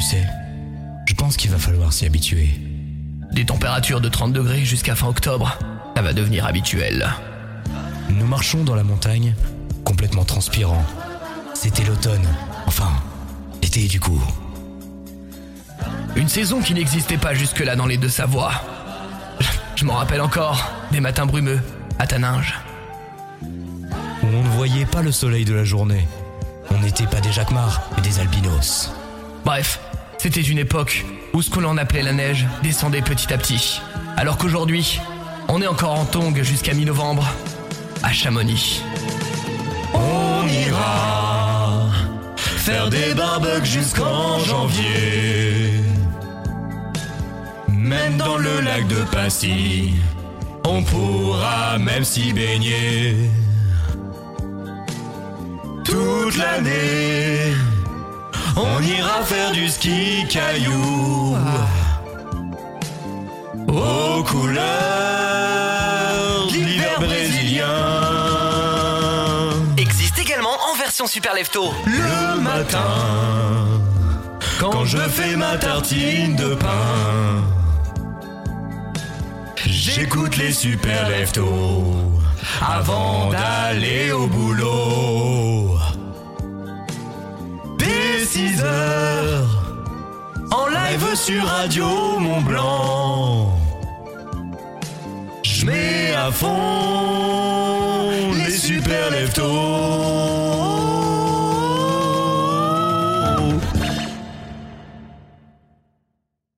sais, je pense qu'il va falloir s'y habituer. Des températures de 30 degrés jusqu'à fin octobre, ça va devenir habituel. Nous marchons dans la montagne, complètement transpirants. C'était l'automne. Enfin, l'été du coup. Une saison qui n'existait pas jusque-là dans les deux Savoies. Je, je m'en rappelle encore, des matins brumeux, à Taninge. Où on ne voyait pas le soleil de la journée. On n'était pas des jacquemars, mais des albinos. Bref, c'était une époque où ce que l'on appelait la neige descendait petit à petit. Alors qu'aujourd'hui, on est encore en tongue jusqu'à mi-novembre, à Chamonix. On ira faire des barbecues jusqu'en janvier. Même dans le lac de Passy, on pourra même s'y baigner. Toute l'année, on ira faire du ski caillou. Aux couleurs de l'hiver brésilien. Existe également en version Super Lefto. Le matin, quand je fais ma tartine de pain, j'écoute les super leftos avant d'aller au boulot. Sur Radio Mont Blanc, je mets à fond les super leftos.